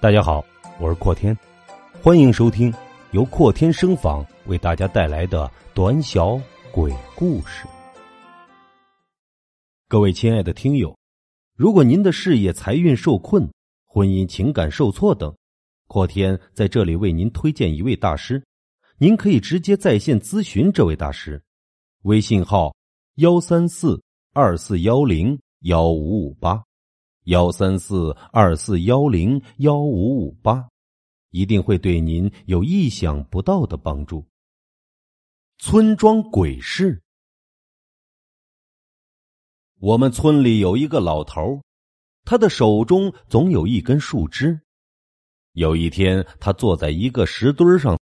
大家好，我是阔天，欢迎收听由阔天声访为大家带来的短小鬼故事。各位亲爱的听友，如果您的事业财运受困、婚姻情感受挫等，阔天在这里为您推荐一位大师，您可以直接在线咨询这位大师，微信号幺三四二四幺零幺五五八。幺三四二四幺零幺五五八，一定会对您有意想不到的帮助。村庄鬼事。我们村里有一个老头，他的手中总有一根树枝。有一天，他坐在一个石墩上，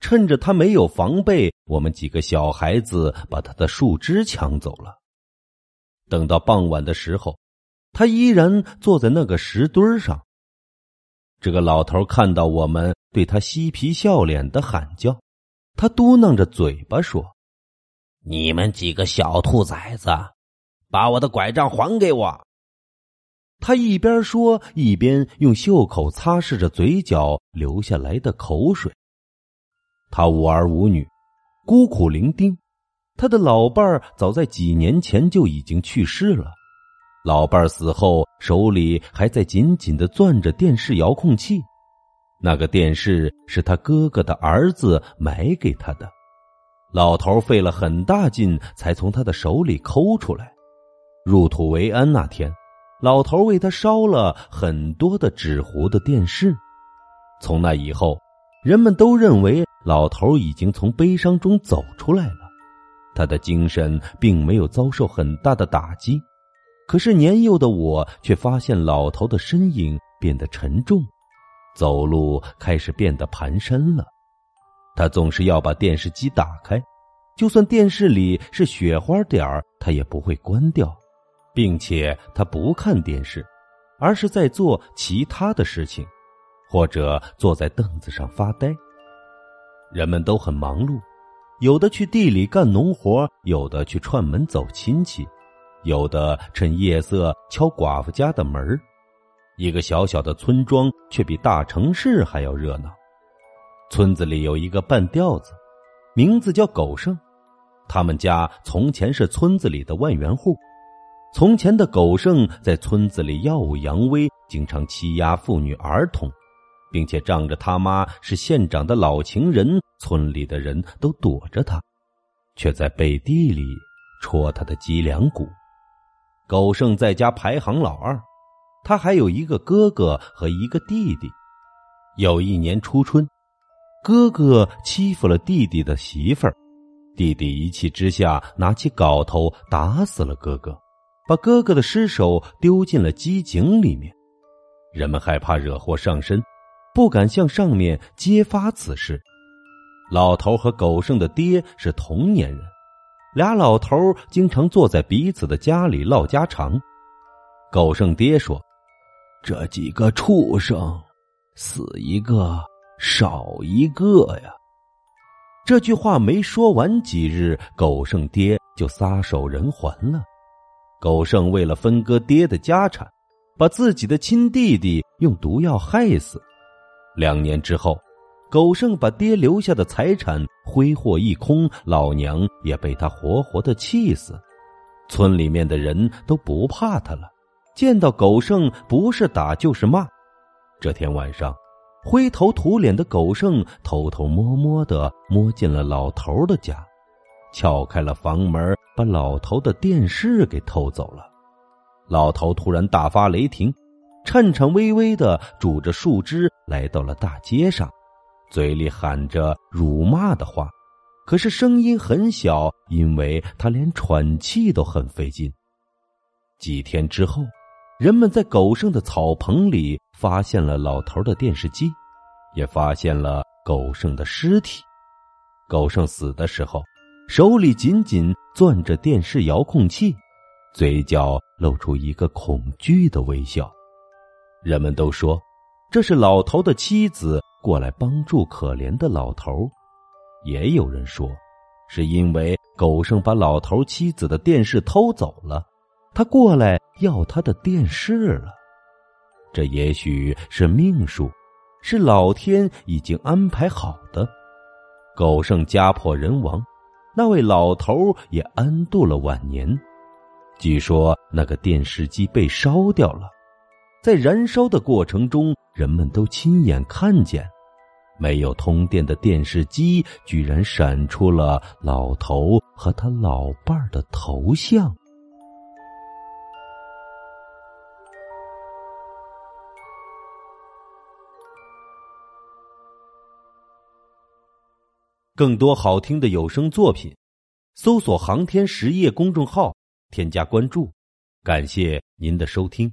趁着他没有防备，我们几个小孩子把他的树枝抢走了。等到傍晚的时候。他依然坐在那个石墩上。这个老头看到我们，对他嬉皮笑脸的喊叫。他嘟囔着嘴巴说：“你们几个小兔崽子，把我的拐杖还给我！”他一边说，一边用袖口擦拭着嘴角流下来的口水。他无儿无女，孤苦伶仃。他的老伴儿早在几年前就已经去世了。老伴儿死后，手里还在紧紧的攥着电视遥控器。那个电视是他哥哥的儿子买给他的，老头费了很大劲才从他的手里抠出来。入土为安那天，老头为他烧了很多的纸糊的电视。从那以后，人们都认为老头已经从悲伤中走出来了，他的精神并没有遭受很大的打击。可是年幼的我却发现老头的身影变得沉重，走路开始变得蹒跚了。他总是要把电视机打开，就算电视里是雪花点儿，他也不会关掉，并且他不看电视，而是在做其他的事情，或者坐在凳子上发呆。人们都很忙碌，有的去地里干农活，有的去串门走亲戚。有的趁夜色敲寡妇家的门一个小小的村庄却比大城市还要热闹。村子里有一个半吊子，名字叫狗剩，他们家从前是村子里的万元户。从前的狗剩在村子里耀武扬威，经常欺压妇女儿童，并且仗着他妈是县长的老情人，村里的人都躲着他，却在背地里戳他的脊梁骨。狗剩在家排行老二，他还有一个哥哥和一个弟弟。有一年初春，哥哥欺负了弟弟的媳妇儿，弟弟一气之下拿起镐头打死了哥哥，把哥哥的尸首丢进了机井里面。人们害怕惹祸上身，不敢向上面揭发此事。老头和狗剩的爹是同年人。俩老头经常坐在彼此的家里唠家常。狗剩爹说：“这几个畜生，死一个少一个呀。”这句话没说完几日，狗剩爹就撒手人寰了。狗剩为了分割爹的家产，把自己的亲弟弟用毒药害死。两年之后。狗剩把爹留下的财产挥霍一空，老娘也被他活活的气死。村里面的人都不怕他了，见到狗剩不是打就是骂。这天晚上，灰头土脸的狗剩偷偷摸摸的摸进了老头的家，撬开了房门，把老头的电视给偷走了。老头突然大发雷霆，颤颤巍巍的拄着树枝来到了大街上。嘴里喊着辱骂的话，可是声音很小，因为他连喘气都很费劲。几天之后，人们在狗剩的草棚里发现了老头的电视机，也发现了狗剩的尸体。狗剩死的时候，手里紧紧攥着电视遥控器，嘴角露出一个恐惧的微笑。人们都说，这是老头的妻子。过来帮助可怜的老头，也有人说，是因为狗剩把老头妻子的电视偷走了，他过来要他的电视了。这也许是命数，是老天已经安排好的。狗剩家破人亡，那位老头也安度了晚年。据说那个电视机被烧掉了，在燃烧的过程中，人们都亲眼看见，没有通电的电视机居然闪出了老头和他老伴儿的头像。更多好听的有声作品，搜索“航天实业”公众号，添加关注。感谢您的收听。